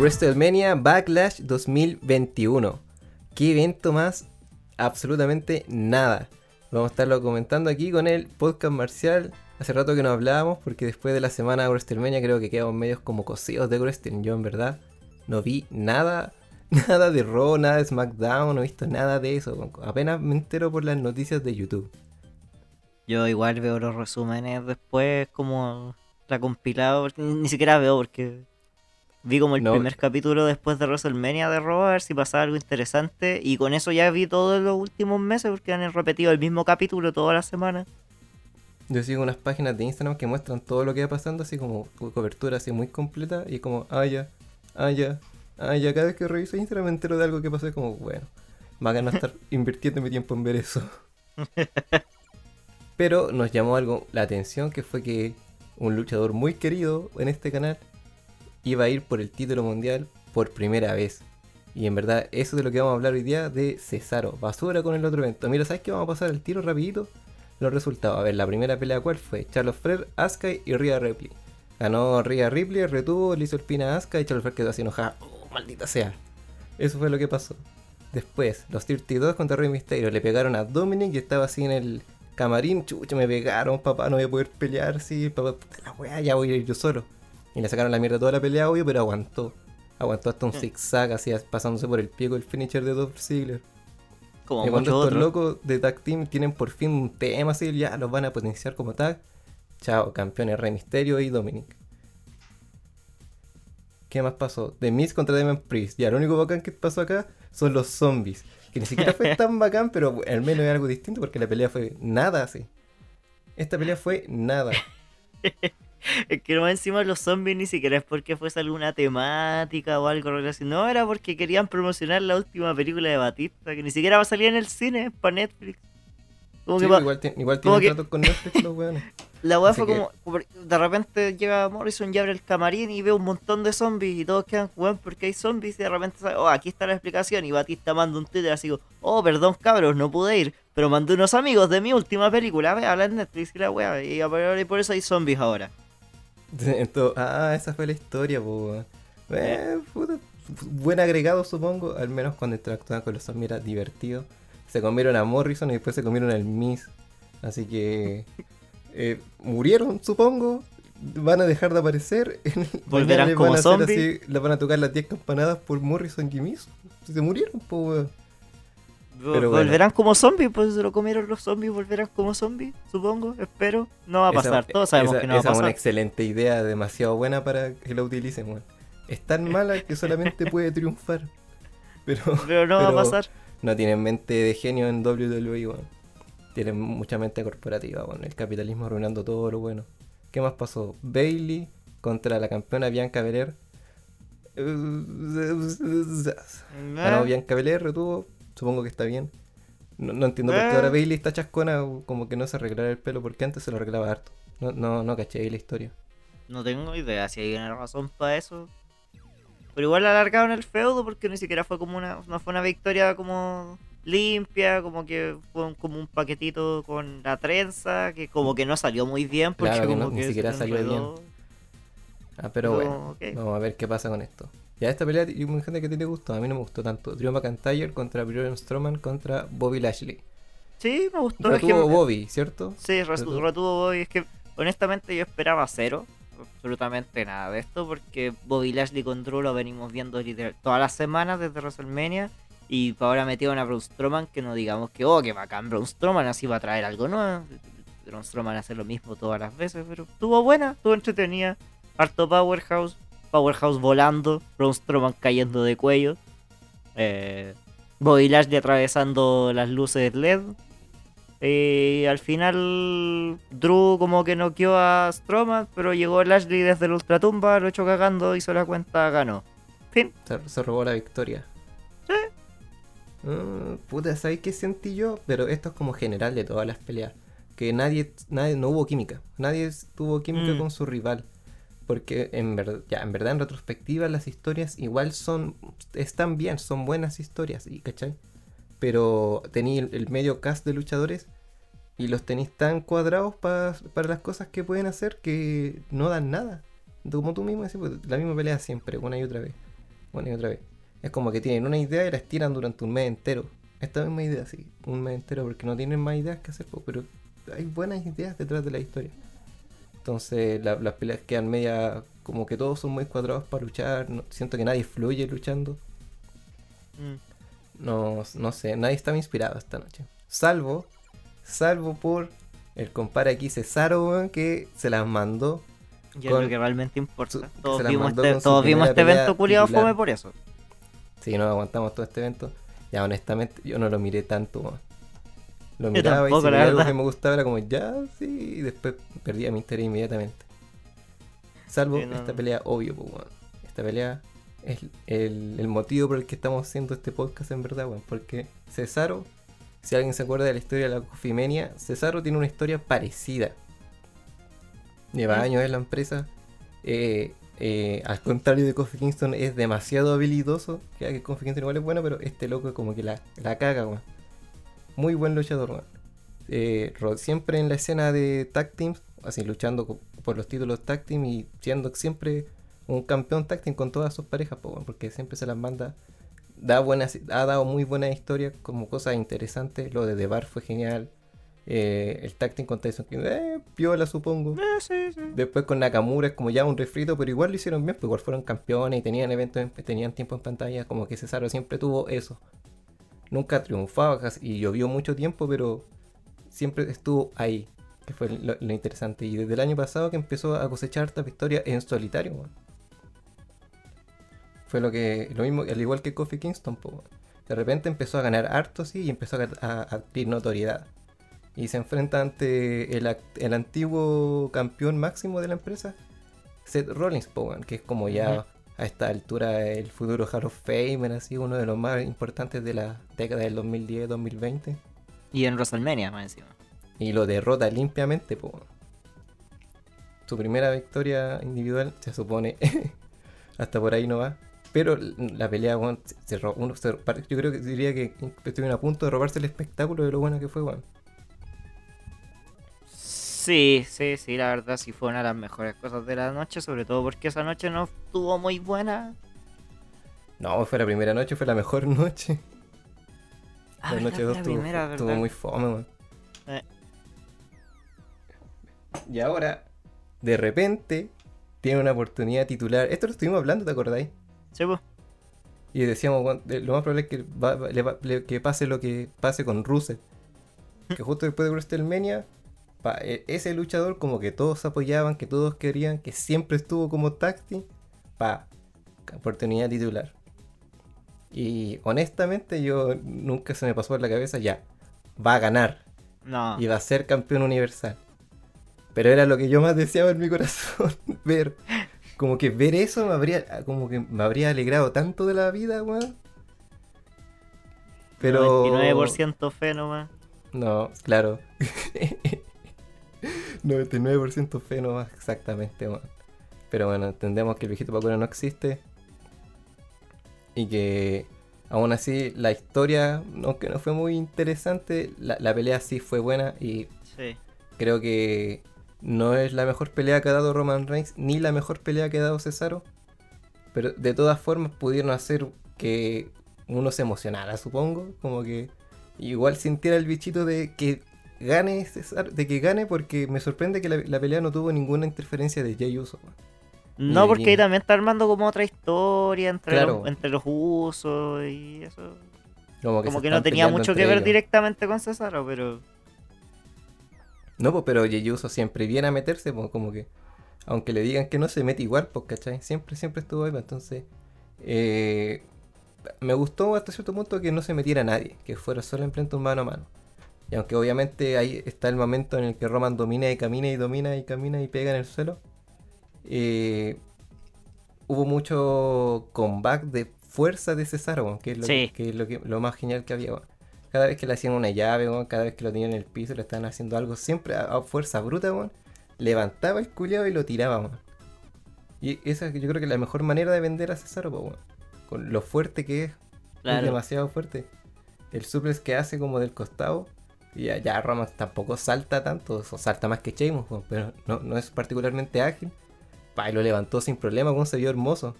WrestleMania Backlash 2021. ¿Qué evento más? Absolutamente nada. Vamos a estarlo comentando aquí con el podcast marcial. Hace rato que no hablábamos porque después de la semana de WrestleMania creo que quedamos medios como cosidos de wrestling. Yo verdad no vi nada, nada de Raw, nada de SmackDown, no he visto nada de eso. Apenas me entero por las noticias de YouTube. Yo igual veo los resúmenes después como recompilado, ni siquiera veo porque vi como el No. primer capítulo después de WrestleMania de Raw a ver si pasaba algo interesante y con eso ya vi todos los últimos meses porque han repetido el mismo capítulo toda la semana. Yo sigo unas páginas de Instagram que muestran todo lo que va pasando, así como co- cobertura así muy completa, y como, ah, ya, ah, ya, ah, ya. Cada vez que reviso Instagram me entero de algo que pasó, y como, bueno, me hagan no estar invirtiendo mi tiempo en ver eso. Pero nos llamó algo la atención, que fue que un luchador muy querido en este canal iba a ir por el título mundial por primera vez. Y en verdad, eso es de lo que vamos a hablar hoy día de Cesaro. Basura con el otro evento. Mira, ¿sabes qué? Vamos a pasar el tiro rapidito los resultados. A ver, la primera pelea cuál fue? Charles Flair, Asuka y Rhea Ripley. Ganó Rhea Ripley, retuvo, le hizo el pin a Asuka y Charles Flair quedó así enojada. Oh, maldita sea. Eso fue lo que pasó. Después, los 32 contra Rey Mysterio le pegaron a Dominic y estaba así en el camarín. Chucha, me pegaron, papá, no voy a poder pelear. Sí, papá, puta la weá, ya voy a ir yo solo. Y le sacaron la mierda toda la pelea, obvio, pero aguantó. Aguantó hasta un Mm. zigzag, así pasándose por el pie con el finisher de Dolph Ziggler. Como Y cuando estos otros. locos de tag team tienen por fin un tema así, ya los van a potenciar como tag. Chao, campeones Rey Misterio y Dominic. ¿Qué más pasó? The Miz contra Demon Priest. Ya, lo único bacán que pasó acá son los zombies. Que ni siquiera fue tan bacán, pero al menos es algo distinto porque la pelea fue nada así. Esta pelea fue nada. Es que más encima los zombies ni siquiera es porque fuese alguna temática o algo relacionado. No, era porque querían promocionar la última película de Batista, que ni siquiera va a salir en el cine, es para Netflix. Como Sí, que pa- igual, igual tienen que- tratos con Netflix los weones. la weá fue que- como, de repente llega Morrison y abre el camarín y ve un montón de zombies y todos quedan weón porque hay zombies y de repente oh, aquí está la explicación y Batista manda un Twitter así como, oh, perdón cabros, no pude ir, pero mandé unos amigos de mi última película, ve, habla en Netflix y la weá, y por eso hay zombies ahora. Entonces, ah, esa fue la historia, po. weón. Eh, puta, buen agregado, supongo. Al menos cuando interactuaban con los zombies era divertido. Se comieron a Morrison y después se comieron al Miss. Así que. eh, murieron, supongo. Van a dejar de aparecer. Volverán como zombies. así, van a tocar las 10 campanadas por Morrison y Miss. Se murieron, po, Pero bueno. volverán como zombies, pues se lo comieron los zombies, volverán como zombies, supongo, espero. No va a Esa- pasar, todos sabemos esa- que no va a esa es una pasar. excelente idea, demasiado buena para que la utilicen, weón. Es tan mala que solamente puede triunfar. Pero. Pero no va a pasar. No tienen mente de genio en WWE, weón. Tienen mucha mente corporativa, weón. El capitalismo arruinando todo lo bueno. ¿Qué más pasó? Bailey contra la campeona Bianca Belair. Ganó Bianca Belair, retuvo. Supongo que está bien. No, no entiendo por qué Eh. ahora Bailey está chascona, como que no se arreglara el pelo, porque antes se lo arreglaba harto. No, no, no caché ahí la historia. No tengo idea si hay una razón para eso. Pero igual alargaron el feudo porque ni siquiera fue como una. No fue una victoria como limpia, como que fue un- como un paquetito con la trenza, que como que no salió muy bien porque Claro que como no, ni que siquiera salió bien. Ah, pero bueno. Vamos a ver qué pasa con esto. Ya esta pelea hay mucha gente que tiene gusto. A mí no me gustó tanto. Drew McIntyre contra Braun Strowman contra Bobby Lashley. Sí, me gustó. que- Retuvo Bobby, ¿cierto? Sí, retu- Retuvo. retuvo Bobby. Es que honestamente yo esperaba cero. Absolutamente nada de esto. Porque Bobby Lashley con Drew lo venimos viendo literal todas las semanas desde WrestleMania. Y ahora metieron a Braun Strowman que no digamos que, oh, que bacán Braun Strowman, así va a traer algo nuevo. Braun Strowman hace lo mismo todas las veces, pero estuvo buena, estuvo entretenida. Harto Powerhouse, Powerhouse volando, Braun Strowman cayendo de cuello. Eh, Bobby Lashley atravesando las luces LED. Y al final Drew como que noqueó a Strowman, pero llegó Lashley desde la ultratumba, lo echó cagando, hizo la cuenta, ganó. Fin. Se, se robó la victoria. Ah, puta, ¿sabes qué sentí yo? Pero esto es como general de todas las peleas. Que nadie, nadie no hubo química. Nadie tuvo química Mm. con su rival. Porque en verdad, en retrospectiva, las historias igual son. están bien, son buenas historias, ¿y ¿cachai? Pero tení el, medio cast de luchadores y los tenéis tan cuadrados pa- para las cosas que pueden hacer que no dan nada. Como tú mismo decís, pues, la misma pelea siempre, una y otra vez. una y otra vez. Es como que tienen una idea y la estiran durante un mes entero. Esta misma idea, sí, un mes entero, porque no tienen más ideas que hacer, pero hay buenas ideas detrás de la historia. Entonces la- las peleas quedan media como que todos son muy cuadrados para luchar. no- siento que nadie fluye luchando. Mm. No, no sé, nadie estaba inspirado esta noche. Salvo, salvo por el compare aquí Cesaro, que se las mandó. Y es Con lo que realmente importa. su- que todos vimos este, todos vimos este evento culiado fome por eso. Si no aguantamos todo este evento. Ya, honestamente, yo no lo miré tanto. Lo miraba y si la algo que me gustaba era como, ya, sí, y después perdía mi interés inmediatamente. Salvo Sí, no, esta pelea, obvio, pues, weón. Esta pelea es el, el motivo por el que estamos haciendo este podcast, en verdad, weón. Porque Cesaro, si alguien se acuerda de la historia de la Cofimenia, Cesaro tiene una historia parecida. Lleva años en la empresa. eh, eh, al contrario de Kofi Kingston, es demasiado habilidoso. Ya que Kofi Kingston igual es bueno, pero este loco como que la, la caga, weón. Muy buen luchador. Eh, siempre en la escena de tag teams, así luchando por los títulos tag team y siendo siempre un campeón tag team con todas sus parejas, po, porque siempre se las manda. Da buenas, ha dado muy buenas historias, como cosas interesantes. Lo de The Bar fue genial. Eh, el tag team con Tyson Kidd, eh, piola supongo. Eh, sí, sí. Después con Nakamura es como ya un refrito, pero igual lo hicieron bien, pues igual fueron campeones y tenían eventos, en- tenían tiempo en pantalla, como que Cesaro siempre tuvo eso. Nunca triunfaba y llovió mucho tiempo, pero siempre estuvo ahí, que fue lo, interesante. Y desde el año pasado que empezó a cosechar esta victoria en solitario. Fue lo que, lo mismo, al igual que Kofi Kingston, po. De repente empezó a ganar harto, y empezó a, adquirir notoriedad. Y se enfrenta ante el, el antiguo campeón máximo de la empresa, Seth Rollins, po, que es como ya. A esta altura el futuro Hall of Famer, así uno de los más importantes de la década del 2010-2020. Y en WrestleMania, más encima. Y lo derrota limpiamente, weón. Su primera victoria individual, se supone. hasta por ahí no va. Pero la pelea, weón, se, se ro- uno se- yo creo que diría que estuvieron a punto de robarse el espectáculo de lo bueno que fue, weón. Sí, sí, sí, la verdad sí fue una de las mejores cosas de la noche, sobre todo porque esa noche no estuvo muy buena. No, fue la primera noche, fue la mejor noche. Ah, la verdad, noche fue 2 la estuvo, estuvo muy fome, weón. Eh. Y ahora, de repente, tiene una oportunidad titular. Esto lo estuvimos hablando, ¿te acordáis? Sí, pues. Y decíamos, lo más probable es que, va- le que pase lo que pase con Rusev. Que justo después de WrestleMania, pa- e- ese luchador como que todos apoyaban, que todos querían, que siempre estuvo como team, pa, oportunidad titular. Y honestamente yo nunca se me pasó por la cabeza, ya, va a ganar No. y va a ser campeón universal. Pero era lo que yo más deseaba en mi corazón, ver. Como que ver eso me habría, como que me habría alegrado tanto de la vida, weón. Pero... 99% fe nomás. No, claro. 99% fe no más exactamente. Pero bueno, entendemos que el viejito Pacura no existe. Y que aún así la historia, aunque no fue muy interesante, la, la pelea sí fue buena y Sí. Creo que no es la mejor pelea que ha dado Roman Reigns, ni la mejor pelea que ha dado Cesaro. Pero de todas formas pudieron hacer que uno se emocionara, supongo. Como que igual sintiera el bichito de que gane Cesaro, de que gane porque me sorprende que la, la pelea no tuvo ninguna interferencia de Jay Uso. No, porque ahí también está armando como otra historia entre, Claro. los, entre los usos y eso. Como que no tenía mucho que ver ellos. directamente con Cesaro, pero. No, pues, pero Jey Uso siempre viene a meterse, pues, como que, aunque le digan que no, se mete igual, pues, ¿cachai? Siempre, siempre estuvo ahí, pues, entonces, eh, me gustó hasta cierto punto que no se metiera nadie, que fuera solo enfrente un mano a mano. Y aunque obviamente ahí está el momento en el que Roman domina y camina y domina y camina y pega en el suelo, eh, hubo mucho comeback de fuerza de Cesaro, que es lo, Sí. que, es lo, que, lo más genial que había. Cada vez que le hacían una llave, cada vez que lo tenían en el piso, le estaban haciendo algo, siempre a, a fuerza bruta, levantaba el culiado y lo tiraba. Y esa yo creo que es la mejor manera de vender a Cesaro. Con lo fuerte que es, es demasiado fuerte. El suplex que hace como del costado. Y ya Roman tampoco salta tanto, o salta más que Sheamus, pero no, no es particularmente ágil. Pa, y lo levantó sin problema, se vio hermoso.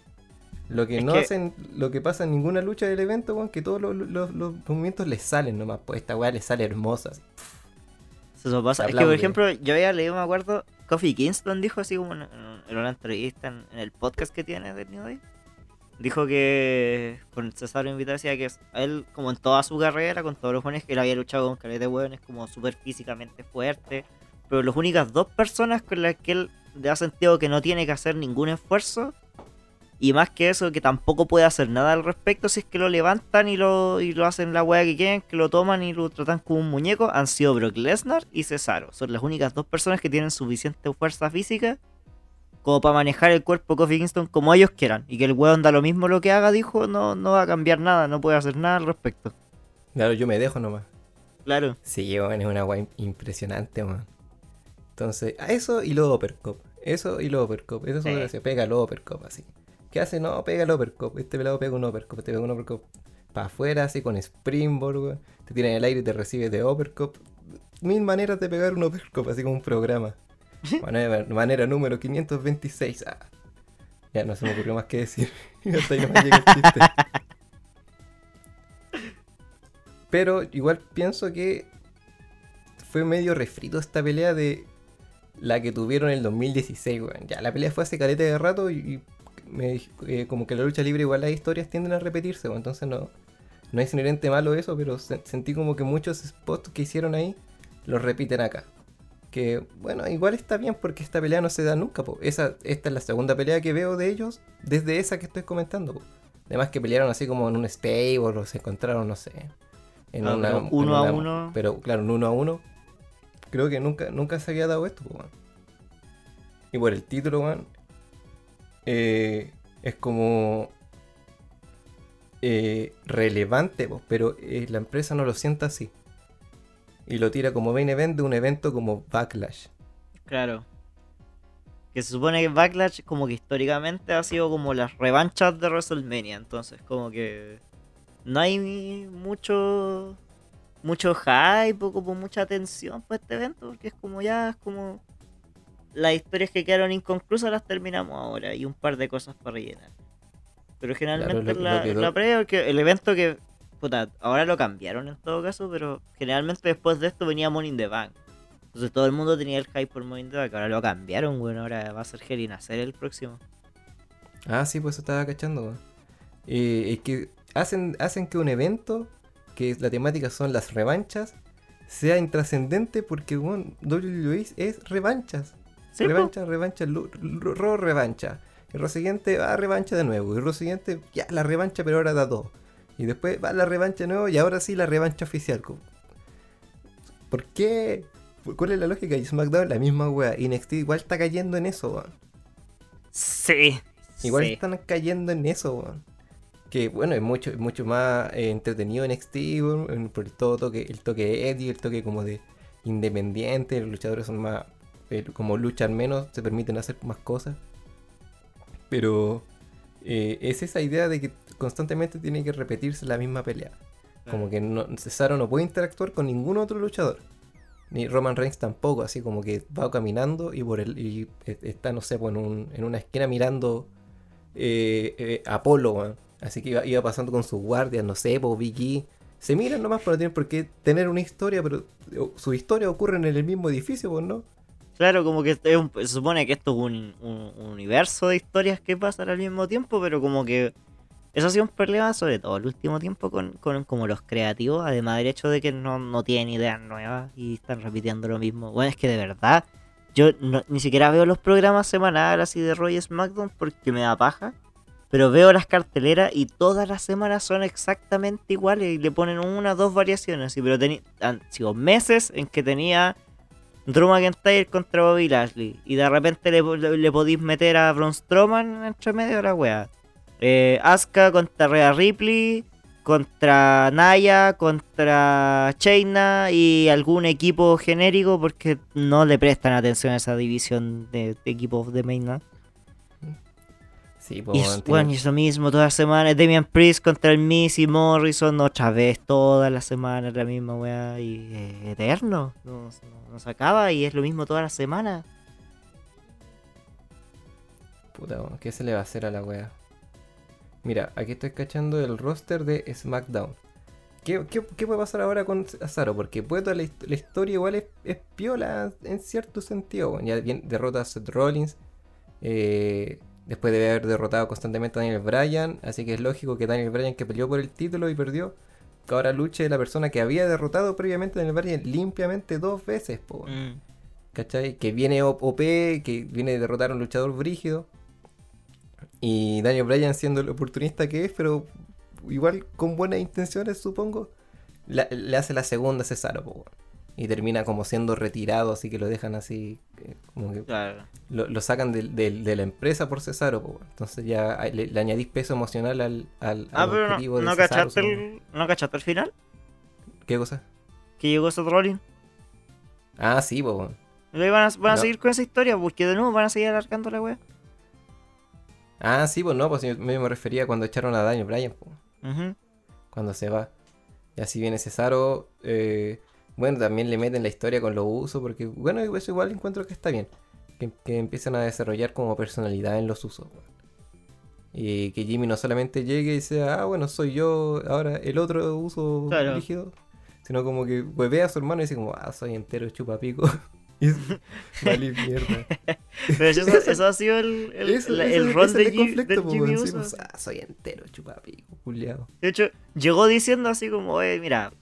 Lo que Es no que- hacen, lo que pasa en ninguna lucha del evento, weón, que todos los, los- los movimientos les salen nomás. Pues esta weá les sale hermosa. así. Eso pasa. Es que, por ejemplo, yo había leído, me acuerdo, Kofi Kingston dijo así como en, en una entrevista en, en el podcast que tiene de New Day. Dijo que con Cesaro invitado que él, como en toda su carrera, con todos los jóvenes que él había luchado con caleta de hueones, como súper físicamente fuerte. Pero las únicas dos personas con las que él le ha sentido que no tiene que hacer ningún esfuerzo. Y más que eso, que tampoco puede hacer nada al respecto si es que lo levantan y lo, y lo hacen la wea que quieren, que lo toman y lo tratan como un muñeco, han sido Brock Lesnar y Cesaro. Son las únicas dos personas que tienen suficiente fuerza física como para manejar el cuerpo de Kofi Kingston como ellos quieran. Y que el weón da lo mismo lo que haga, dijo, no, no va a cambiar nada, no puede hacer nada al respecto. Claro, yo me dejo nomás. Claro. Sí, es una weá im- impresionante, weón. Entonces, a eso y luego Overcop. Eso y luego Overcop. Eso Sí. se pega el Overcop así. ¿Qué hace? No, pega el Overcop. Este pelado pega un Overcop. Este pega un Overcop para afuera, así con Springboard, weón. Te tira en el aire y te recibe de Overcop. Mil maneras de pegar un Overcop, así como un programa. Manera, manera número 526. Ah. Ya no se me ocurrió más que decir. Hasta ahí no me llega el chiste. Pero igual pienso que fue medio refrito esta pelea de la que tuvieron en el 2016, weón. Ya, la pelea fue hace caleta de rato y, me eh, como que la lucha libre igual las historias tienden a repetirse, weón. Entonces no, no es inherente malo eso, pero se- sentí como que muchos spots que hicieron ahí los repiten acá. Que bueno, igual está bien porque esta pelea no se da nunca, po. Esa, esta es la segunda pelea que veo de ellos desde esa que estoy comentando, po. Además que pelearon así como en un stable o se encontraron, no sé. En Ah, una, en uno a uno. Pero claro, un uno a uno. Creo que nunca, nunca se había dado esto, po. Y por el título, weón. eh, es como. eh, relevante, po, pero eh, la empresa no lo sienta así. Y lo tira como main event de un evento como Backlash. Claro. Que se supone que Backlash como que históricamente ha sido como las revanchas de WrestleMania. Entonces como que no hay mucho mucho hype o como mucha atención para este evento. Porque es como ya, es como las historias que quedaron inconclusas las terminamos ahora. Y un par de cosas para rellenar. Pero generalmente lo- la, lo la previa, porque el evento que... Puta, ahora lo cambiaron en todo caso, pero generalmente después de esto venía Money in the Bank. Entonces todo el mundo tenía el hype por Money in the Bank. Ahora lo cambiaron, bueno, ahora va a ser Hell Cell el próximo. Ah, sí, pues eso estaba cachando, weón. Eh, es que hacen, hacen que un evento, que la temática son las revanchas, sea intrascendente porque, bueno, WWE es revanchas. Sí, po. revancha, revancha, lu- ro, revancha. El ro siguiente va a revancha de nuevo. Y el ro siguiente, ya la revancha, pero ahora da dos. Y después va la revancha de nuevo y ahora sí la revancha oficial. ¿Por qué? ¿Cuál es la lógica? Y SmackDown la misma wea. Y NXT igual está cayendo en eso, weón. Sí. Igual sí. están cayendo en eso, weón. Que bueno, es mucho, es mucho más eh, entretenido NXT, weón, por todo toque, el toque de Eddie, el toque como de independiente, los luchadores son más, eh, como luchan menos, se permiten hacer más cosas. Pero eh, es esa idea de que constantemente tiene que repetirse la misma pelea. Como que no, Cesaro no puede interactuar con ningún otro luchador. Ni Roman Reigns tampoco, así como que va caminando y por el y eh, está, no sé, pues, en, un- en una esquina mirando eh, eh, Apolo. Así que iba, iba pasando con sus guardias, no sé, pues Vicky. Se miran nomás, pero no tienen por qué tener una historia, pero su historia ocurre en el mismo edificio, pues, ¿no? Claro, como que es un- se supone que esto es un, un- un universo de historias que pasan al mismo tiempo, pero como que eso ha sido un problema sobre todo el último tiempo con, con como los creativos, además del hecho de que no, no tienen ideas nuevas y están repitiendo lo mismo. Bueno, es que de verdad, yo no- ni siquiera veo los programas semanales así de Roy y SmackDown porque me da paja. Pero veo las carteleras y todas las semanas son exactamente iguales y le ponen una o dos variaciones. así, pero teni- han sido meses en que tenía Drew McIntyre contra Bobby Lashley. Y de repente le, le, le podéis meter a Braun Strowman entre medio de la wea. Eh, Asuka contra Rhea Ripley. Contra Naya, contra Chaina y algún equipo genérico porque no le prestan atención a esa división de, de equipos de mainland. Sí, pues, Y bueno, y es lo mismo todas las semanas. Damian Priest contra el Miss y Morrison otra vez, todas las semanas la misma weá. Y eh, eterno. No, no- no se acaba y es lo mismo todas las semanas. Puta, ¿qué se le va a hacer a la wea? Mira, aquí estoy cachando el roster de SmackDown. ¿Qué, qué, qué puede pasar ahora con Cesaro? Porque puede toda la, hist- la historia igual es, es piola en cierto sentido. Ya bien, derrota a Seth Rollins. eh, después de haber derrotado constantemente a Daniel Bryan. Así que es lógico que Daniel Bryan, que peleó por el título y perdió, que ahora luche la persona que había derrotado previamente a Daniel Bryan limpiamente dos veces. Po. Mm. ¿Cachai? Que viene OP, que viene a derrotar a un luchador brígido. Y Daniel Bryan siendo el oportunista que es, pero igual con buenas intenciones, supongo. la- le hace la segunda a Cesaro, po. Y termina como siendo retirado, así que lo dejan así. eh, Como que Claro. lo, lo sacan de, la empresa por Cesaro, po. Entonces ya le, le añadís peso emocional al, al, Ah, al pero no, objetivo de no Cesaro, cachaste supongo. el, ¿no cachaste el final? ¿Qué cosa? Que llegó Seth Rollins. Ah, sí, po, van a, van a No. seguir con esa historia, porque de nuevo van a seguir alargando la wea. Ah, sí, pues no, pues yo me me refería cuando echaron a Daniel Bryan, cuando se va. Y así viene Cesaro. eh, bueno, también le meten la historia con los usos, porque bueno, eso igual encuentro que está bien. Que, que empiezan a desarrollar como personalidad en los usos. Y que Jimmy no solamente llegue y sea, ah, bueno, soy yo, ahora el otro uso Claro. rígido, sino como que huevea a su hermano y dice como, ah, soy entero chupapico. vale mierda. Pero eso, eso ha sido el, el, Eso- la- ese- el rol de, conflicto, Uso. pues, ah, soy entero chupapico, culiado. De hecho, llegó diciendo así como, oye, mira,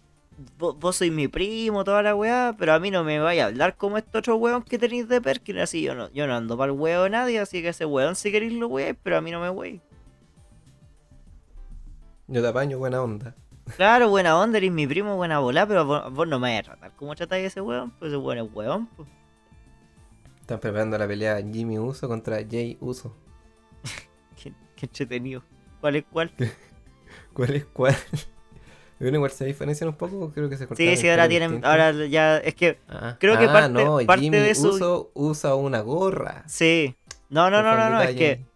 vos, vos sois mi primo, toda la weá, pero a mí no me vaya a hablar como estos otros weón que tenéis de Perkin, así yo no, yo no ando para el weón de nadie, así que ese weón si queréis lo weáis, pero a mí no me weáis. Yo te apaño buena onda. Claro, buena onda, eres mi primo, buena bola, pero vos, vos no me vais a tratar como tratáis a ese weón, pues ese weón es weón, pues. Están preparando la pelea Jimmy Uso contra Jay Uso. Qué, qué entretenido. ¿Cuál es cuál? ¿Cuál es cuál? Bueno, igual se diferencian un poco, creo que se. Sí, sí, ahora tienen, ahora ya, es que, Ah, creo que ah, parte- no, parte Jimmy de Uso usa una gorra. sí. No, no, no, no, no, es que,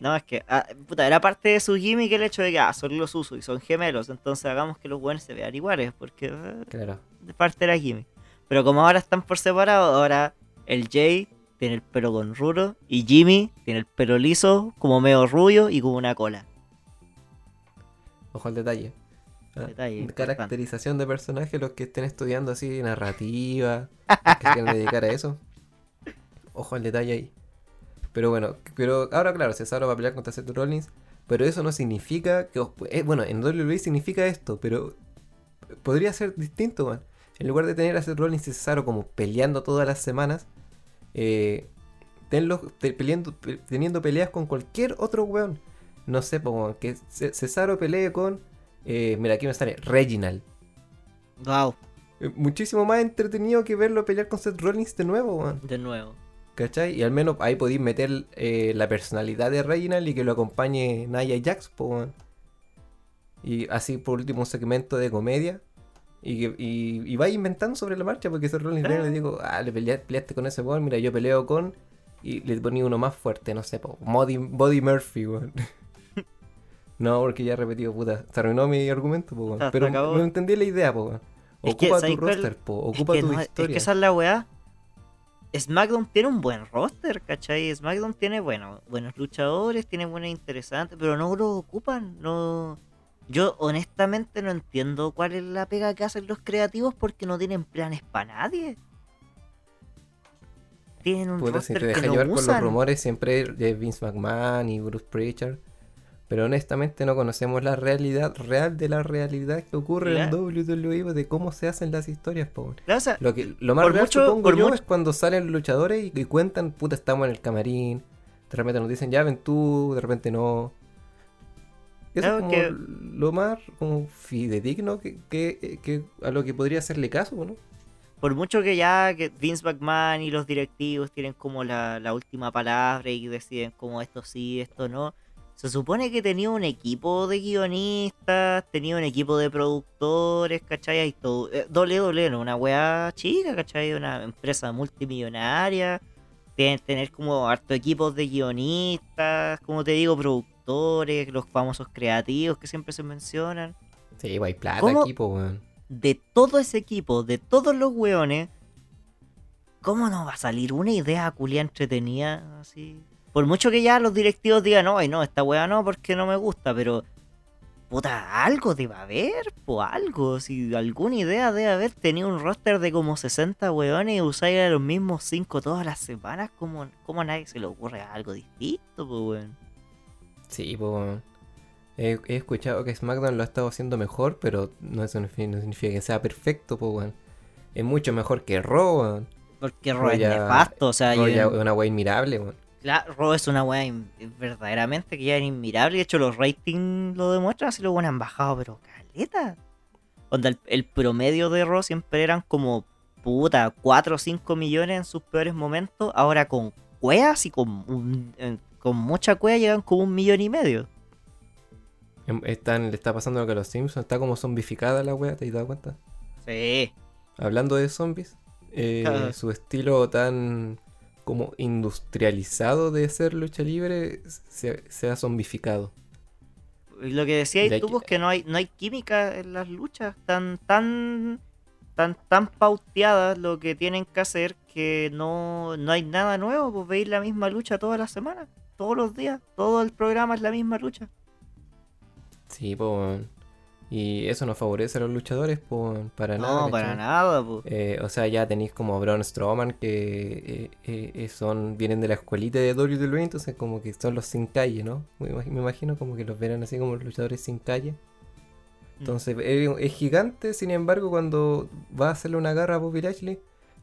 no, es que, ah, puta, era parte de su gimmick el hecho de que, ah, son los usos y son gemelos, entonces hagamos que los buenos se vean iguales, porque ah, Claro. de parte de la gimmick. Pero como ahora están por separado, ahora el Jay tiene el pelo con ruro y Jimmy tiene el pelo liso, como medio rubio y con una cola. Ojo al detalle. Ah, Detalle. Caracterización de personajes, los que estén estudiando así narrativa, los que se quieran dedicar a eso. Ojo al detalle ahí. Pero bueno, pero ahora claro, Cesaro va a pelear contra Seth Rollins, pero eso no significa que... os- eh, bueno, en WWE significa esto, pero podría ser distinto, man. En lugar de tener a Seth Rollins y Cesaro como peleando todas las semanas, eh, tenlos te- peleando, pe- teniendo peleas con cualquier otro weón. No sé, weón, que Ce- Cesaro pelee con... eh, mira, aquí me sale Reginald. Wow, Eh, Muchísimo más entretenido que verlo pelear con Seth Rollins de nuevo, weón. de nuevo. ¿Cachai? Y al menos ahí podéis meter eh, la personalidad de Reginald y que lo acompañe Nia Jax, po. Y así por último un segmento de comedia. Y, y, y vais inventando sobre la marcha porque Seth Rollins le digo, ah, le pelea- peleaste con ese weón, mira, yo peleo con... Y le ponía uno más fuerte, no sé, po, Body, Body Murphy, weón. no, porque ya he repetido, puta, se arruinó mi argumento, po, se Pero no entendí la idea, po. Es que, Ocupa tu roster, po, Es ocupa que tu no, es historia. que esa es la weá. SmackDown tiene un buen roster, ¿cachai? SmackDown tiene bueno, buenos luchadores, tiene buenos interesantes, pero no lo ocupan. No. Yo honestamente no entiendo cuál es la pega que hacen los creativos porque no tienen planes para nadie. Tienen un Puta, si roster te dejas que no llevar por los usan. rumores siempre de Vince McMahon y Bruce Pritchard. Pero honestamente no conocemos la realidad real de la realidad que ocurre en WWE de cómo se hacen las historias, po. Claro, o sea, Lo, que, lo más real mucho- supongo yo mucho- es cuando salen los luchadores y, y cuentan, puta, estamos en el camarín. De repente nos dicen, ya ven tú, de repente no. Eso es como que- lo más como fidedigno que, que, que a lo que podría hacerle caso, ¿no? por mucho que ya que Vince McMahon y los directivos tienen como la, la última palabra y deciden como esto sí, esto no, se supone que tenía un equipo de guionistas, tenía un equipo de productores, ¿cachai? Hay todo, eh, WWE no una wea chica, ¿cachai? Una empresa multimillonaria, tienen tener como harto equipos de guionistas, como te digo, productores, los famosos creativos que siempre se mencionan Sí, pues hay plata ¿Cómo? aquí, po, weón. de todo ese equipo, de todos los weones, ¿cómo no va a salir una idea culia entretenida así? Por mucho que ya los directivos digan, no, ay, no, esta weá no, porque no me gusta, pero puta, algo debe haber, po, algo. Si alguna idea debe haber tenido un roster de como 60 weones y usáis a los mismos 5 todas las semanas, como, como a nadie se le ocurre algo distinto, po, weón. Sí, pues. He, he escuchado que SmackDown lo ha estado haciendo mejor, pero no, eso no significa, no significa que sea perfecto, pues, weón. Es mucho mejor que Raw, weón. Porque Raw es nefasto, o sea, Raw yo- una weá admirable, weón. Raw es una weá verdaderamente que ya es inmirable. De hecho, los ratings lo demuestran. Así lo bueno han bajado, pero caleta. Onda, el, el promedio de Raw siempre eran como puta, 4 o 5 millones en sus peores momentos. Ahora con cueas y con, un- eh, con mucha cuea llegan como un millón y medio. Em- Están, le está pasando lo que a los Simpsons, está como zombificada la weá, ¿te has dado cuenta? Sí. Hablando de zombies, eh, su estilo tan como industrializado de ser lucha libre se, se ha zombificado. Y lo que decías De tú, pues que no hay, no hay química en las luchas. Tan, tan, tan, tan pauteadas lo que tienen que hacer que no, no hay nada nuevo. Pues veis la misma lucha todas las semanas, todos los días. Todo el programa es la misma lucha. Sí, pues. Y eso no favorece a los luchadores, pues, para nada. no, para nada, pues. Eh, o sea, ya tenéis como a Braun Strowman que eh, eh, son vienen de la escuelita de WWE, entonces como que son los sin calle, ¿no? Me, imag- me imagino como que los verán así como los luchadores sin calle. Entonces es, es gigante, sin embargo, cuando va a hacerle una garra a Bobby Lashley,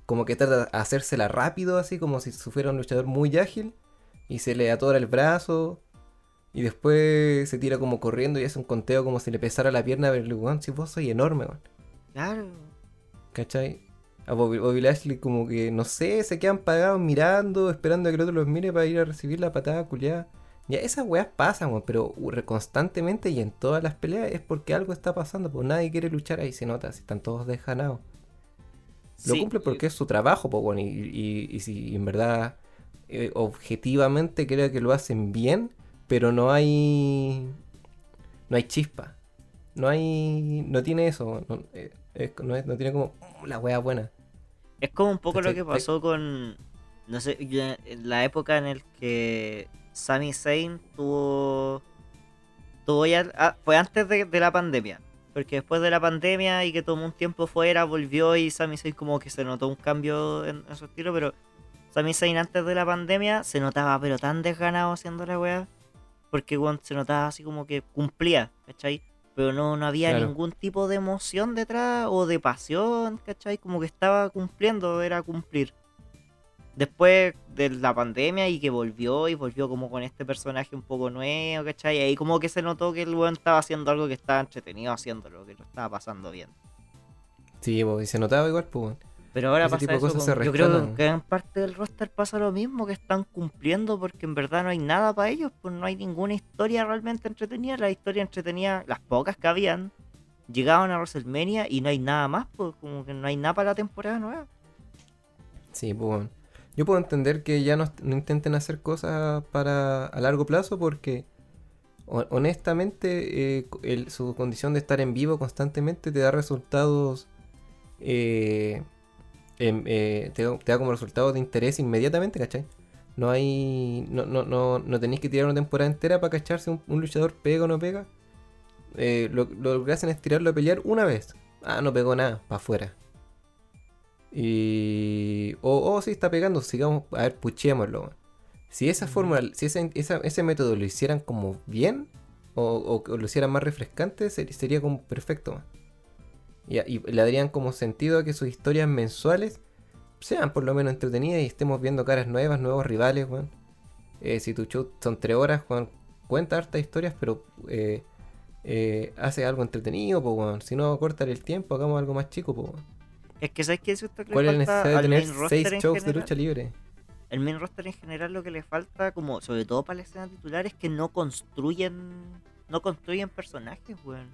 como que trata de hacérsela rápido, así como si fuera un luchador muy ágil, y se le atora el brazo, y después se tira como corriendo y hace un conteo como si le pesara la pierna, pero le "Weón, si vos soy enorme, weón. Claro. ¿Cachai? A Bobby, Bobby Lashley como que, no sé, se quedan pagados mirando, esperando a que el otro los mire para ir a recibir la patada culiada. Ya esas weas pasan, weón, pero re- constantemente y en todas las peleas es porque algo está pasando, pues nadie quiere luchar ahí, se nota, si están todos desganados. Lo Sí, cumple porque es su trabajo, pues bueno, y, y- y si en verdad eh, objetivamente creo que lo hacen bien, pero no hay no hay chispa. No hay no tiene eso, no, eh, es- no es- no tiene como "Mm, la wea buena. Es como un poco lo que pasó con. No sé, la época en el que Sami Zayn tuvo. Tuvo ya. ah, fue antes de, de la pandemia. Porque después de la pandemia y que tomó un tiempo fuera, volvió y Sami Zayn como que se notó un cambio en, en su estilo, pero Sami Zayn antes de la pandemia se notaba pero tan desganado haciendo la weá. Porque weón, se notaba así como que cumplía, ¿cachai? Pero no, no había Claro. ningún tipo de emoción detrás o de pasión, ¿cachai? Como que estaba cumpliendo, era cumplir. Después de la pandemia y que volvió y volvió como con este personaje un poco nuevo, ¿cachai? Ahí como que se notó que el weón estaba haciendo algo que estaba entretenido haciéndolo, que lo estaba pasando bien. Sí, y se notaba igual, pues bueno. Pero ahora Ese pasa eso con- Yo creo que en parte del roster pasa lo mismo, que están cumpliendo porque en verdad no hay nada para ellos, pues no hay ninguna historia realmente entretenida. La historia entretenida, las pocas que habían, llegaban a WrestleMania y no hay nada más, pues como que no hay nada para la temporada nueva. Sí, pues bueno. Yo puedo entender que ya no, no intenten hacer cosas para a largo plazo porque ho- honestamente eh, el- su condición de estar en vivo constantemente te da resultados eh, eh, te, da- te da como resultados de interés inmediatamente, ¿cachai? No hay. No, no, no, no tenéis que tirar una temporada entera para cacharse un, un luchador pega o no pega. Eh, lo, lo que hacen es tirarlo a pelear una vez. Ah, no pegó nada, para afuera. Y. Oh, oh, sí, está pegando, sigamos. A ver, puchémoslo. Si esa fórmula, si ese, esa- ese método lo hicieran como bien, o, o lo hicieran más refrescante, ser- sería como perfecto. weón. Y, y le darían como sentido a que sus historias mensuales sean por lo menos entretenidas y estemos viendo caras nuevas, nuevos rivales, weón. Eh, si tu show son tres horas, weón, cuenta hartas historias, pero eh, eh, hace algo entretenido, pues, weón. Si no, córtale el tiempo, hagamos algo más chico, pues, weón. Es que ¿sabes que le ¿Cuál es de al tener seis shows de general? lucha libre? El main roster en general lo que le falta, como sobre todo para la escena titular, es que no construyen no construyen personajes, weón.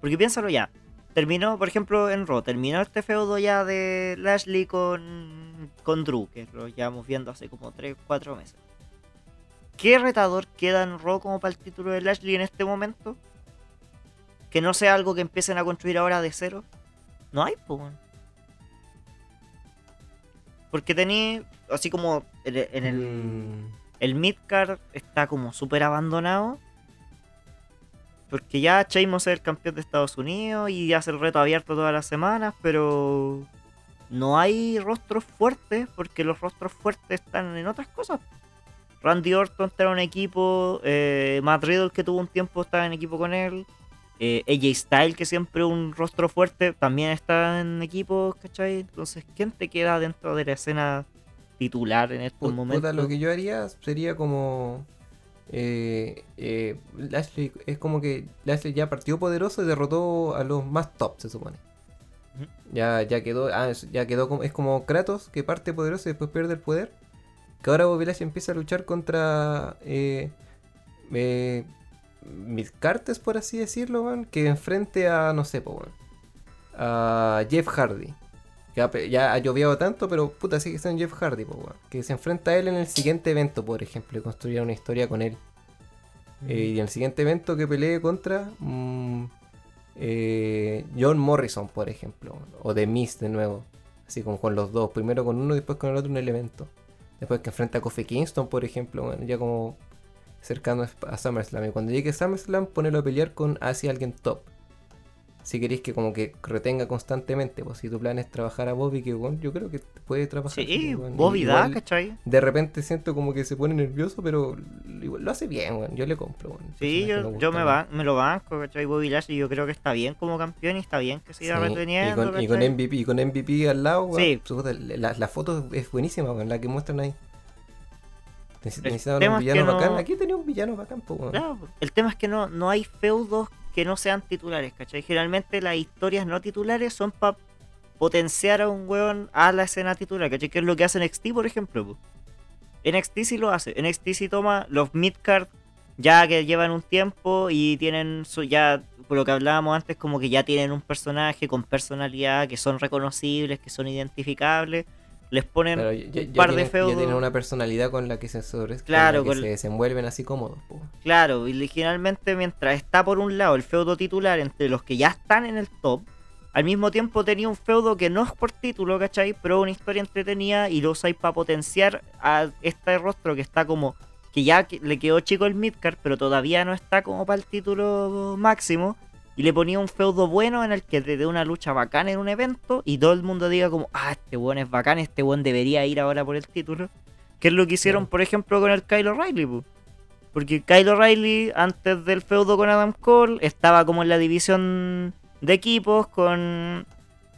Porque piénsalo ya. Terminó, por ejemplo, en Raw, terminó este feudo ya de Lashley con, con Drew, que lo llevamos viendo hace como 3, 4 meses. ¿Qué retador queda en Raw como para el título de Lashley en este momento? Que no sea algo que empiecen a construir ahora de cero. No hay, pues. Porque tenía, así como en el, en el- Mm, el midcard está como súper abandonado. Porque ya Sheamus es el campeón de Estados Unidos y hace el reto abierto todas las semanas, pero no hay rostros fuertes porque los rostros fuertes están en otras cosas. Randy Orton está en un equipo, eh, Matt Riddle que tuvo un tiempo estaba en equipo con él, eh, AJ Styles que siempre un rostro fuerte también está en equipo, ¿cachai? Entonces, ¿quién te queda dentro de la escena titular en estos momentos? puta, lo que yo haría sería como. Eh, eh, Lashley es como que Lashley ya partió poderoso y derrotó a los más top, se supone. Ya, ya quedó, ah, ya quedó como, es como Kratos que parte poderoso y después pierde el poder. Que ahora Bobby Lashley empieza a luchar contra eh, eh, Midcartes, por así decirlo, que enfrente a, no sé, po, a Jeff Hardy. Pe- ya ha llovido tanto, pero puta, sigue siendo Jeff Hardy, po, weón. Que se enfrenta a él en el siguiente evento, por ejemplo, y construir una historia con él. Eh, y en el siguiente evento que pelee contra mm, eh, John Morrison, por ejemplo, o The Miz de nuevo. Así como con los dos, primero con uno y después con el otro en el evento. Después que enfrenta a Kofi Kingston, por ejemplo, bueno, ya como cercano a SummerSlam. Y cuando llegue SummerSlam, ponelo a pelear con hacia alguien top. Si queréis que como que retenga constantemente, pues si tu plan es trabajar a Bobby, que bueno, yo creo que puede trabajar. Sí, bueno, Bobby da, ¿cachai? De repente siento como que se pone nervioso, pero igual lo hace bien, weón. Yo le compro. El Sí, yo, yo gusta, me, ba- me lo banco, ¿cachai? Bobby Lashley yo creo que está bien como campeón y está bien que siga Sí, reteniendo, y, con, y con ¿cachai? MVP, y con MVP al lado, Sí. la, la foto es buenísima, la que muestran ahí. Necesitaban un villano no- bacán. Aquí tenía un villano bacán, po. Claro, el tema es que no, no hay feudos que no sean titulares, ¿cachai? Generalmente las historias no titulares son para potenciar a un weón a la escena titular, ¿cachai? Que es lo que hace NXT, por ejemplo. po. NXT sí lo hace. NXT sí toma los midcard ya que llevan un tiempo y tienen su, ya, por lo que hablábamos antes, como que ya tienen un personaje con personalidad, que son reconocibles, que son identificables. Les ponen Claro, ya, ya- un par de tienen, ya feudos. tienen una personalidad con la que se sobre, con Claro, la que con- se desenvuelven así cómodos, po. Claro, y generalmente mientras está por un lado el feudo titular entre los que ya están en el top, al mismo tiempo tenía un feudo que no es por título, ¿cachai? Pero una historia entretenida y lo usáis para potenciar a este rostro que está como que ya le quedó chico el midcard, pero todavía no está como para el título máximo. Y le ponía un feudo bueno en el que te dé una lucha bacán en un evento y todo el mundo diga como, ah, este buen es bacán, este buen debería ir ahora por el título. Que es lo que hicieron, por ejemplo, con el Kyle O'Reilly, po. Porque Kyle O'Reilly, antes del feudo con Adam Cole, estaba como en la división de equipos con,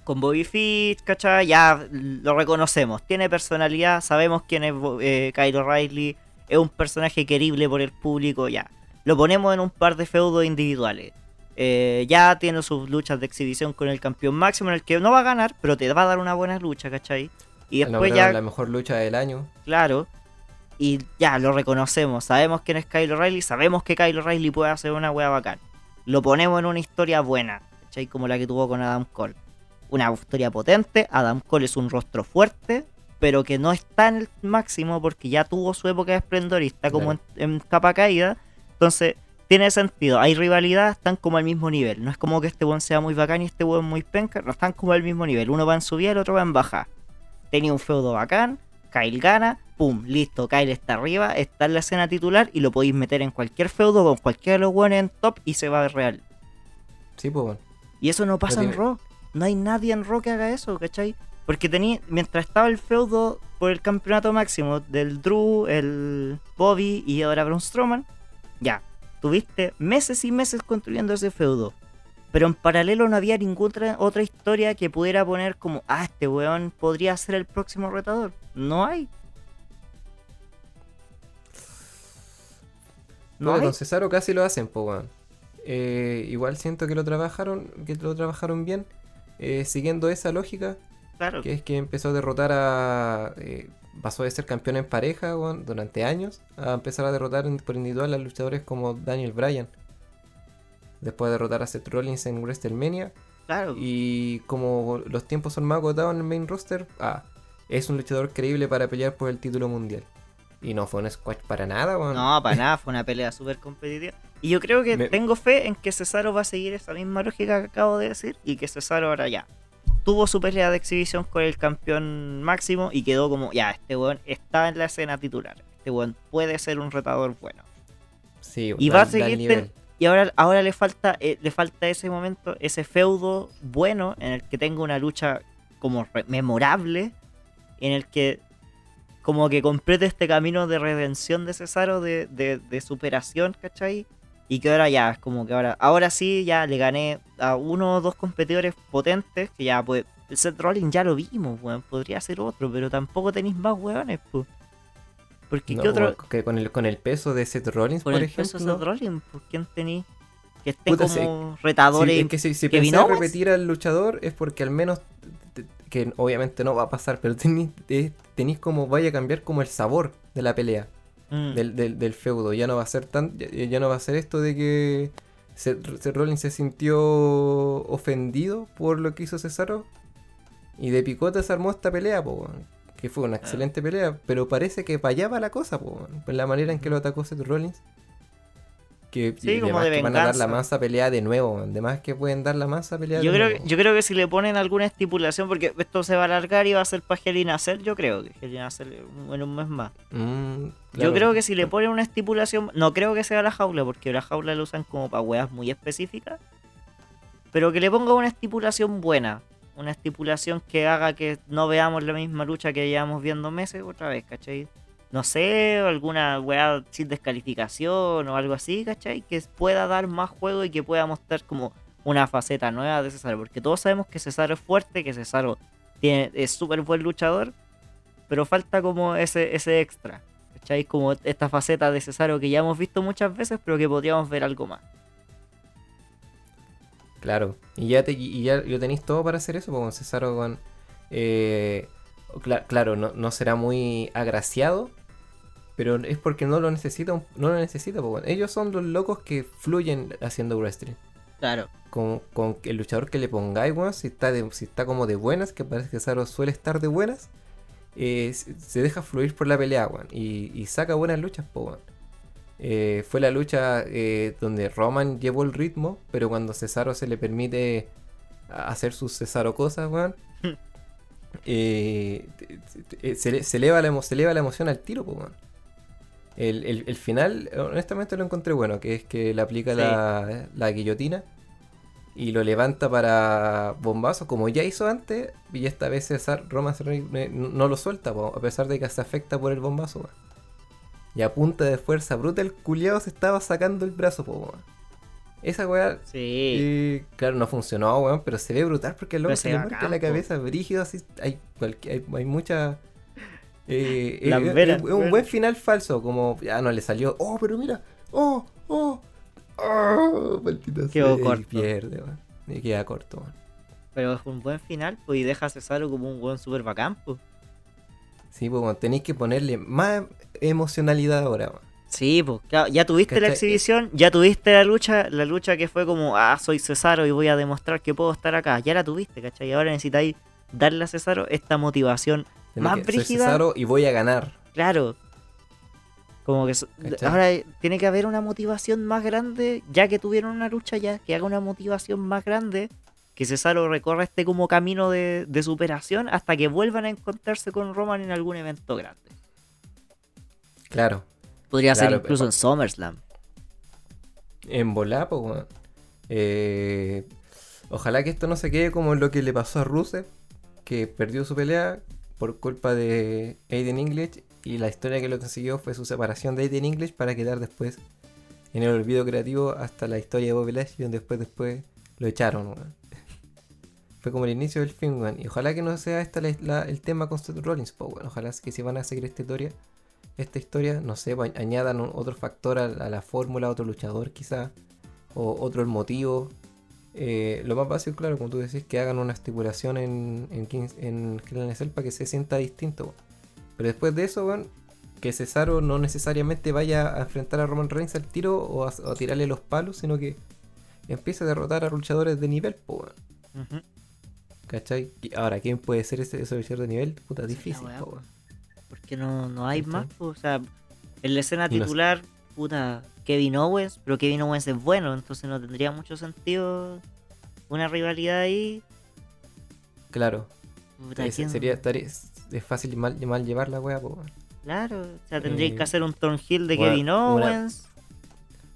con Bobby Fish, ¿cachai? Ya lo reconocemos. Tiene personalidad, sabemos quién es eh, Kyle O'Reilly. Es un personaje querible por el público, ya. Lo ponemos en un par de feudos individuales. Eh, ya tiene sus luchas de exhibición con el campeón máximo, en el que no va a ganar, pero te va a dar una buena lucha, ¿cachai? Y después ya la mejor lucha del año. claro. Y ya, lo reconocemos. Sabemos quién es Kyle O'Reilly. Sabemos que Kyle O'Reilly puede hacer una wea bacán. Lo ponemos en una historia buena. ¿Cachai? Como la que tuvo con Adam Cole. Una historia potente. Adam Cole es un rostro fuerte. Pero que no está en el máximo porque ya tuvo su época de esplendor y está como Claro. en, en capa caída. Entonces, tiene sentido. Hay rivalidad, están como al mismo nivel. No es como que este buen sea muy bacán y este buen muy penca. No están como al mismo nivel. Uno va en subida, el otro va en baja. Tenía un feudo bacán. Kyle gana, pum, listo, Kyle está arriba, está en la escena titular y lo podéis meter en cualquier feudo con cualquiera de los buenos en top y se va a ver real. Sí, pues, weón. Y eso no pasa en tiene- Raw. No hay nadie en Raw que haga eso, ¿cachai? Porque tenía, mientras estaba el feudo por el campeonato máximo del Drew, el Bobby y ahora Braun Strowman, ya, tuviste meses y meses construyendo ese feudo. Pero en paralelo no había ninguna otra, historia que pudiera poner como, ah, este weón podría ser el próximo retador. No hay. No hay. con Cesaro casi lo hacen, po, weón. Eh, igual siento que lo trabajaron, que lo trabajaron bien, eh, siguiendo esa lógica, Claro. que es que empezó a derrotar a... eh, pasó de ser campeón en pareja durante años a empezar a derrotar en- por individual a luchadores como Daniel Bryan. Después de derrotar a Seth Rollins en WrestleMania. Claro. Y como los tiempos son más agotados en el main roster, ah, es un luchador creíble para pelear por el título mundial. Y no fue un squash para nada, weón. No, para nada, fue una pelea súper competitiva. Y yo creo que Me- tengo fe en que Cesaro va a seguir esa misma lógica que acabo de decir y que Cesaro ahora ya tuvo su pelea de exhibición con el campeón máximo y quedó como, ya, este weón está en la escena titular. este weón puede ser un retador bueno. Sí, Y va a seguir ten- Y ahora, ahora le falta eh, le falta ese momento, ese feudo bueno en el que tenga una lucha como memorable, en el que como que complete este camino de redención de Cesaro, de, de, de superación, ¿cachai? Y que ahora ya, es como que ahora, ahora sí ya le gané a uno o dos competidores potentes, que ya pues, el Seth Rollins ya lo vimos, weón, podría ser otro, pero tampoco tenéis más weones, pues. Porque No, ¿qué otro? que con, el, con el peso de Seth Rollins, Por por el peso de ejemplo. Seth Rollins, ¿por quién tení? Que esté Puta, como retadores. es que si, si repetir al luchador es porque al menos, que obviamente no va a pasar, pero tenéis eh, tenéis como, vaya a cambiar como el sabor de la pelea, Mm, del, del, del feudo. Ya no va a ser tan, ya, ya no va a ser esto de que Seth, Seth Rollins se sintió ofendido por lo que hizo Cesaro y de picota se armó esta pelea, po, que fue Ah. una excelente pelea, pero parece que para allá va la cosa, po, por la manera en que lo atacó Seth Rollins. Que, Sí, como de que van a dar la mansa pelea de nuevo, además que pueden dar la mansa pelea Yo de creo, nuevo. que- yo creo que si le ponen alguna estipulación, porque esto se va a alargar y va a ser para Hell in a Cell, yo creo que Hell in a Cell en un mes más. Mm, Yo creo que si le ponen una estipulación, no creo que sea la jaula, porque la jaula la usan como para weas muy específicas. Pero que le ponga una estipulación buena. Una estipulación que haga que no veamos la misma lucha que llevamos viendo meses otra vez, ¿cachai? No sé, alguna wea sin descalificación o algo así, ¿cachai? Que pueda dar más juego y que pueda mostrar como una faceta nueva de Cesaro. Porque todos sabemos que Cesaro es fuerte, que Cesaro es súper buen luchador. Pero falta como ese, ese extra. ¿Cachai? Como esta faceta de Cesaro que ya hemos visto muchas veces, pero que podríamos ver algo más. Claro, y ya, te, y ya lo tenéis todo para hacer eso, pues con Cesaro con... eh, cla- claro, no, no será muy agraciado, pero es porque no lo necesita, no lo necesita, pues, bueno. ellos son los locos que fluyen haciendo wrestling. Claro. Con, con el luchador que le pongáis, weón, si está, de- si está como de buenas, que parece que Cesaro suele estar de buenas, eh, se deja fluir por la pelea, weón, y, y saca buenas luchas, pues, weón. Eh, fue la lucha eh, donde Roman llevó el ritmo, pero cuando Cesaro se le permite hacer sus Cesaro cosas, weón, eh, se, le- se eleva la, emo- se eleva la emoción al tiro, pues. El, el- el final, honestamente lo encontré bueno, que es que le aplica Sí. la, la guillotina y lo levanta para bombazo, como ya hizo antes, y esta vez Cesar, Roman no lo suelta, po, a pesar de que se afecta por el bombazo. Y a punta de fuerza bruta, el culiado se estaba sacando el brazo, po. Esa weá, Sí. claro, no funcionó, weón, pero se ve brutal porque el loco Pero se se le marca la cabeza brígido, así, hay, hay, hay mucha... eh, eh, eh, un buen final falso, como ya no le salió, oh, pero mira, oh, oh, oh, maldita Quedó sea, y corto. pierde, weón. Y queda corto, weón. Pero es un buen final, pues, y deja a Cesaro como un buen super bacán, pues. Sí, pues bueno, tenéis que ponerle más emocionalidad ahora, weón. Sí, pues, claro, ya tuviste la exhibición, ya tuviste la lucha, la lucha que fue como, ah, soy Cesaro y voy a demostrar que puedo estar acá. Ya la tuviste, ¿cachai? Y ahora necesitáis darle a Cesaro esta motivación más que- soy brígida. Cesaro y voy a ganar. Claro. Como que ahora tiene que haber una motivación más grande, ya que tuvieron una lucha ya, que haga una motivación más grande, que Cesaro recorra este como camino de, de superación hasta que vuelvan a encontrarse con Roman en algún evento grande. Claro. Podría ser incluso pero- en SummerSlam. En volá, pues, weón. Eh, ojalá que esto no se quede como lo que le pasó a Rusev, que perdió su pelea por culpa de Aiden English. Y la historia que lo consiguió fue su separación de Aiden English para quedar después en el olvido creativo hasta la historia de Bobby Lashley, donde después, después lo echaron. Fue como el inicio del fin, weón. Y ojalá que no sea este la- la- el tema con Seth Rollins, po, weón. Ojalá que si van a seguir esta historia, esta historia, no sé, pues, añadan otro factor a, a la fórmula, otro luchador quizá, o otro el motivo. Eh, lo más básico, claro, como tú decís, que hagan una estipulación en, en, en para que se sienta distinto. Pero después de eso, weón, que Cesaro no necesariamente vaya a enfrentar a Roman Reigns al tiro o a, o a tirarle los palos, sino que empiece a derrotar a luchadores de nivel. Ujú. ¿Cachai? Ahora, ¿quién puede ser ese, ese luchador de nivel? Puta, difícil, weón. Porque no, no hay más, po, o sea, en la escena no- titular, puta, Kevin Owens, pero Kevin Owens es bueno, entonces no tendría mucho sentido una rivalidad ahí. Claro. Puta, ¿quién- sería, estaría- es fácil mal, mal llevar la wea, po. Claro, o sea, tendríais Eh, que hacer un Thornhill de una- Kevin Owens.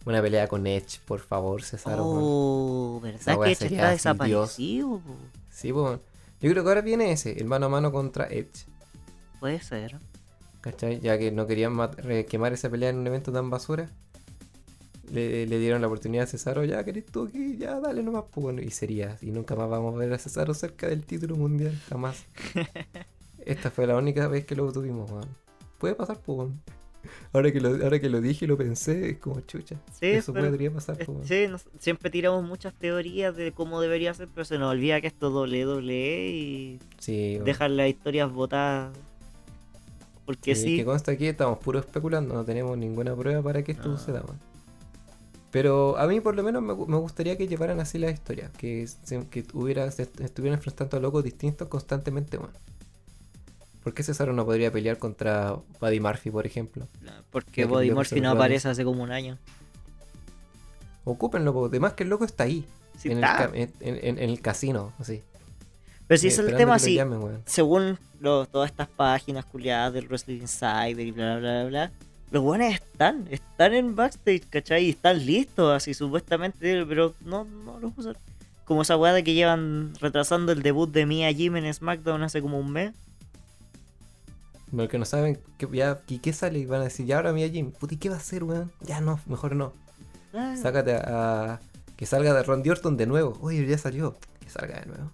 Una pelea con Edge, por favor, César. Oh, ¿verdad que Edge está desaparecido? po? Sí, pues. Yo creo que ahora viene ese, el mano a mano contra Edge. Puede ser. ¿Cachai? Ya que no querían quemar esa pelea en un evento tan basura. Le, le dieron la oportunidad a Cesaro, ya querés tú aquí, ya dale nomás, pues bueno, y sería. Y nunca más vamos a ver a Cesaro cerca del título mundial, jamás. Esta fue la única vez que lo tuvimos, weón. Puede pasar, pues. Ahora que, lo, ahora que lo dije y lo pensé, es como chucha. Sí, Eso pero- podría pasar, Eh, pues. Sí, nos- siempre tiramos muchas teorías de cómo debería ser, pero se nos olvida que esto es WWE y Sí, dejan las historias botadas. Porque Sí, sí, Que consta aquí, estamos puro especulando, no tenemos ninguna prueba para que esto No. suceda. weón. Pero a mí por lo menos me, gu- me gustaría que llevaran así la historia, que, que hubiera, se est- estuvieran enfrentando a locos distintos constantemente. ¿Por qué Cesaro no podría pelear contra Buddy Murphy, por ejemplo? porque que Murphy no aparece hace como un año. Ocúpenlo, además que el loco está ahí, Sí, en, el está. ca- en- en- en- en el casino, así. Pero si es el tema que así, según todas estas páginas culiadas del Wrestling Insider y bla bla bla bla, los buenos están, están en backstage, ¿cachai? Y están listos, así supuestamente, pero no, no los usan. Como esa weá de que llevan retrasando el debut de Mia Jim en SmackDown hace como un mes. Los que no saben que ya, ¿y qué sale? Y van a decir, ya ahora mira Jim, puta, ¿y qué va a hacer, weón? Ya no, mejor no. Ah, Sácate a, a- que salga de Randy Orton de nuevo. Oye, ya salió. Que salga de nuevo.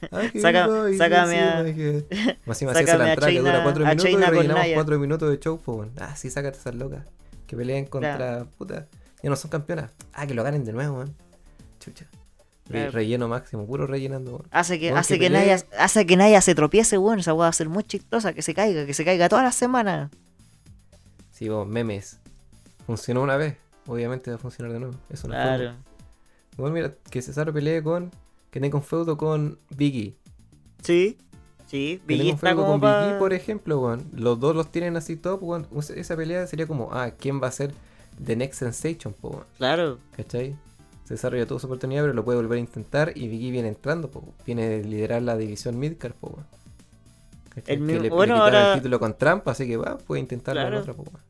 Que Saca- sácame a- Más encima, si hace sácame la a entrada que dura 4 a minutos y China rellenamos Nia. 4 minutos de show, pues, weón. Ah, sí, sácate esas locas. Que peleen contra. Claro. Puta. Ya no son campeonas. Ah, que lo ganen de nuevo, weón. Chucha. Re- Claro. Relleno máximo, puro rellenando, weón. Hace que, Weón, hace que que, hace que nadie se tropiece, weón. Esa weá va a ser muy chistosa, que se caiga, que se caiga todas las semanas. Sí, vos, memes. Funcionó una vez. Obviamente va a funcionar de nuevo. Eso no Claro. Bueno, mira, que Cesaro pelee con. Que un feudo con Biggie. Sí, sí. Biggie está feudo como con pa- Biggie, por ejemplo, weón. Los dos los tienen así top, weón. Us- Esa pelea sería como, ah, ¿quién va a ser The Next Sensation, po, weón? Claro. ¿Cachai? Cesaro ya tuvo su oportunidad, pero lo puede volver a intentar. Y Biggie viene entrando, po. Viene de liderar la división Midcard, po. El Que mismo- le, le bueno, quitaron ahora- el título con trampa, así que va, puede intentarlo en Claro. otra, po, weón.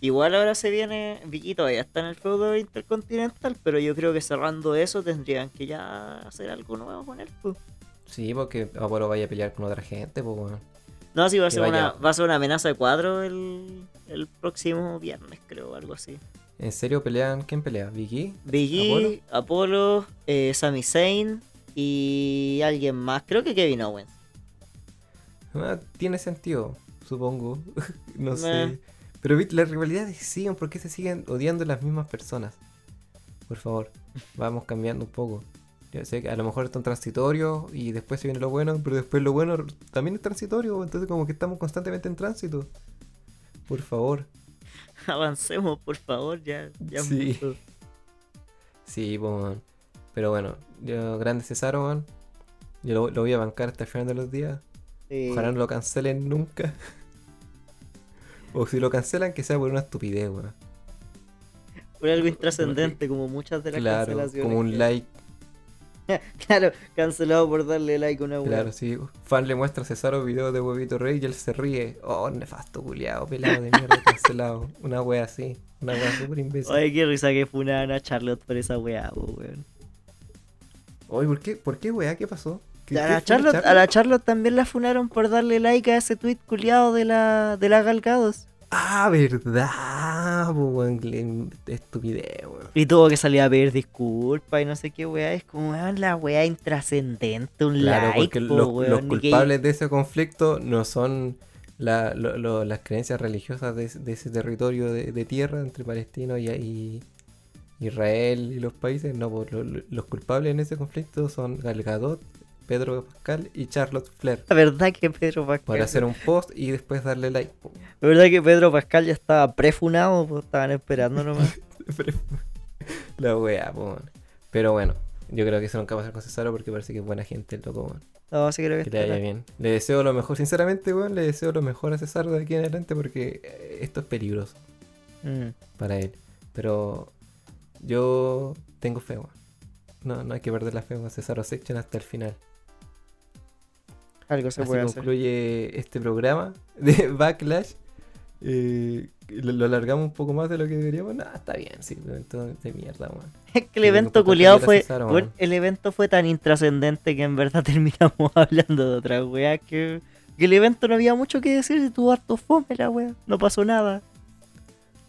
Igual ahora se viene. Vicky todavía está en el feudo intercontinental, pero yo creo que cerrando eso tendrían que ya hacer algo nuevo con él. pues. Sí, porque Apolo vaya a pelear con otra gente, po, weón. No, sí, va a, ser una, vaya. va a ser una amenaza de cuadro el, el próximo viernes, creo, algo así. ¿En serio pelean? ¿Quién pelea? ¿Biggie? Biggie, Apolo, eh, Sami Zayn y alguien más. Creo que Kevin Owens. Ah, tiene sentido, supongo. no sé. Pero las rivalidades siguen, ¿por qué se siguen odiando las mismas personas? Por favor, vamos cambiando un poco. Yo sé que a lo mejor están transitorios y después se viene lo bueno, pero después lo bueno también es transitorio, entonces como que estamos constantemente en tránsito. Por favor. Avancemos, por favor, ya. ya Sí. mucho. Sí, pues. Pero bueno, yo, grande Cesaro, weón. Yo lo, lo voy a bancar hasta el final de los días. Sí. Ojalá no lo cancelen nunca. o si lo cancelan, que sea por una estupidez, weón. Por algo intrascendente, como muchas de las Claro, cancelaciones. como un like. Claro, cancelado por darle like a una weá. Claro, sí. Fan le muestra a Cesaro videos de huevito rey y él se ríe. Oh, nefasto, culiado, pelado de mierda, cancelado. Una wea así. Una wea súper imbécil. Ay, qué risa que funaban a Charlotte por esa weá, po, weón. Oye, ¿por qué? ¿Por qué, wea? ¿Qué pasó? ¿Qué- A la, Charlotte, a la Charlotte también la funaron por darle like a ese tweet culiado de la, de la Galgados. Ah, verdad, weón. Estupidez, weón. Y tuvo que salir a pedir disculpas y no sé qué weá. Es como, weón, la weá intrascendente, un Claro, like, porque po, los, weón, los ni que- culpables de ese conflicto no son la- lo- lo- las creencias religiosas de, ese- de ese territorio de, de tierra entre palestinos y, y Israel y los países. No, lo- lo- los culpables en ese conflicto son Gal Gadot, Pedro Pascal y Charlotte Flair. La verdad que Pedro Pascal. Para hacer un post y después darle like. La verdad que Pedro Pascal ya estaba prefunado, pues estaban esperando nomás. La wea, man. Pero bueno, yo creo que eso nunca va a pasar con Cesaro porque parece que es buena gente el loco, man. No, sí creo que Que le vaya bien. Le deseo lo mejor, sinceramente, weón, le deseo lo mejor a Cesaro de aquí en adelante porque eh, esto es peligroso Mm. para él. Pero yo tengo fe, weón. No, no hay que perder la fe, weón. Cesaro Section hasta el final. Algo se Así puede hacer. concluye este programa de Backlash. eh, lo, lo alargamos un poco más de lo que deberíamos. Nah, está bien, sí, un evento de mierda, weón. Es que el evento culiado fue. El evento fue tan intrascendente que en verdad terminamos hablando de otra weá que. Que el evento no había mucho que decir, y tuvo harto fome la weá. No pasó nada.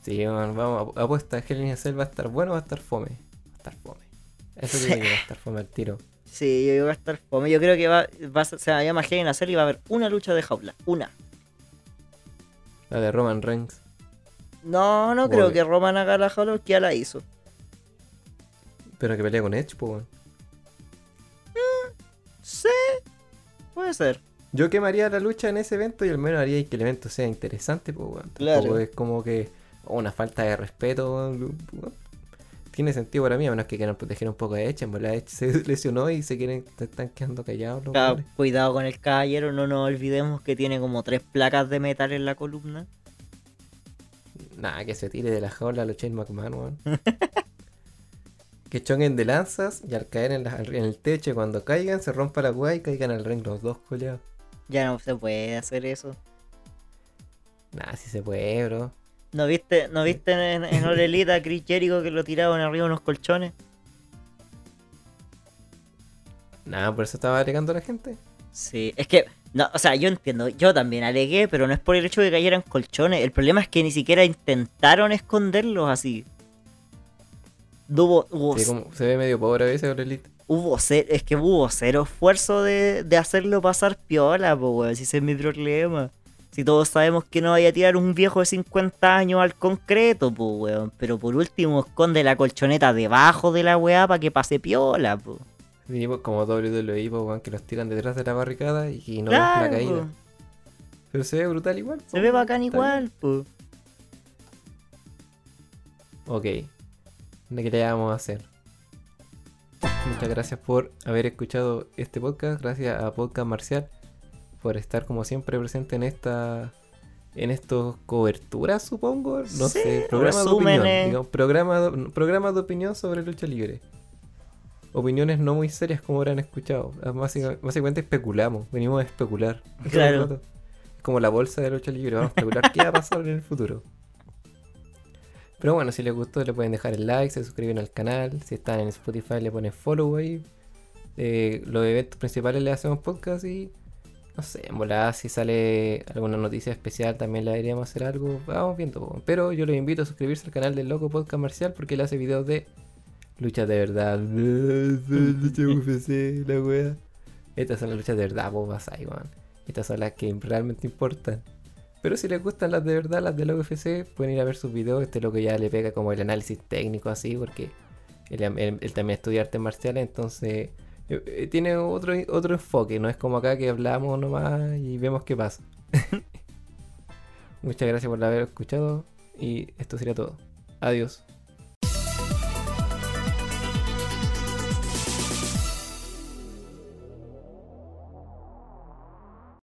Sí, weón, vamos, ap- apuesta, a Cell va a estar bueno o va a estar fome. Va a estar fome. Eso tiene que va a estar fome al tiro. Sí, yo iba a estar fome. Yo creo que va, va se va a llamar a Cell y va a haber una lucha de jaula. Una. La de Roman Reigns. No, no creo que Roman haga la jaula porque ya la hizo. Pero que pelea con Edge, pues, weón. Sí, puede ser. Yo quemaría la lucha en ese evento y al menos haría que el evento sea interesante, pues, weón. Claro. Es como que oh, una falta de respeto, weón. Tiene sentido para mí, a menos que quieran proteger un poco a Edge. En verdad, Edge se lesionó y se quieren, se están quedando callados los cuidado con el caballero, no nos olvidemos que tiene como tres placas de metal en la columna. Nada, que se tire de la jaula a los Shane McMahon, weón. que chonguen de lanzas y al caer en, la- en el techo, cuando caigan, se rompa la weá y caigan al ring los dos, culiados. Ya no se puede hacer eso. Nada, si se puede, bro. ¿No viste, ¿no viste en, en Orelita a Chris Jericho que lo tiraban arriba de unos colchones? Nada, por eso estaba alegando la gente. Sí, es que, no, o sea, yo entiendo, yo también alegué, pero no es por el hecho de que cayeran colchones. El problema es que ni siquiera intentaron esconderlos así. Hubo, hubo, Sí, como, se ve medio pobre a veces, All Elite. hubo es que hubo cero esfuerzo de, de hacerlo pasar piola, si ese es mi problema. Si todos sabemos que no vaya a tirar un viejo de 50 años al concreto, po, weón. Pero por último, esconde la colchoneta debajo de la weá para que pase piola, po. Sí, pues, como WWE, pues, weón, que los tiran detrás de la barricada y, no ven la Claro, caída. po. Pero se ve brutal igual. Se po, ve weón, bacán igual, bien. Ok. ¿De qué le vamos a hacer? Muchas gracias por haber escuchado este podcast. Gracias a Podcast Marcial por estar como siempre presente en esta en estos coberturas, supongo. No Sí, sé, programas de opinión. digamos, programa programas de opinión sobre lucha libre. Opiniones no muy serias como habrán escuchado. Ah, básica- Básicamente especulamos, venimos a especular. Claro. como la bolsa de lucha libre, vamos a especular qué va a pasar en el futuro. Pero bueno, si les gustó le pueden dejar el like, se suscriben al canal, si están en Spotify le ponen follow ahí. Eh, los eventos principales le hacemos podcast y no sé, en volada si sale alguna noticia especial también le deberíamos hacer algo. Vamos viendo. Pero yo los invito a suscribirse al canal del Loco Podcast Marcial porque él hace videos de luchas de verdad. Lucha UFC, la wea. Estas son las luchas de verdad, vos vas ahí, weón. Estas son las que realmente importan. Pero si les gustan las de verdad, las de la UFC, pueden ir a ver sus videos. Este loco ya le pega como el análisis técnico así, porque él, él- él también estudia artes marciales, entonces eh, tiene otro, otro enfoque. No es como acá que hablamos nomás y vemos qué pasa. Muchas gracias por haber escuchado y esto sería todo. Adiós.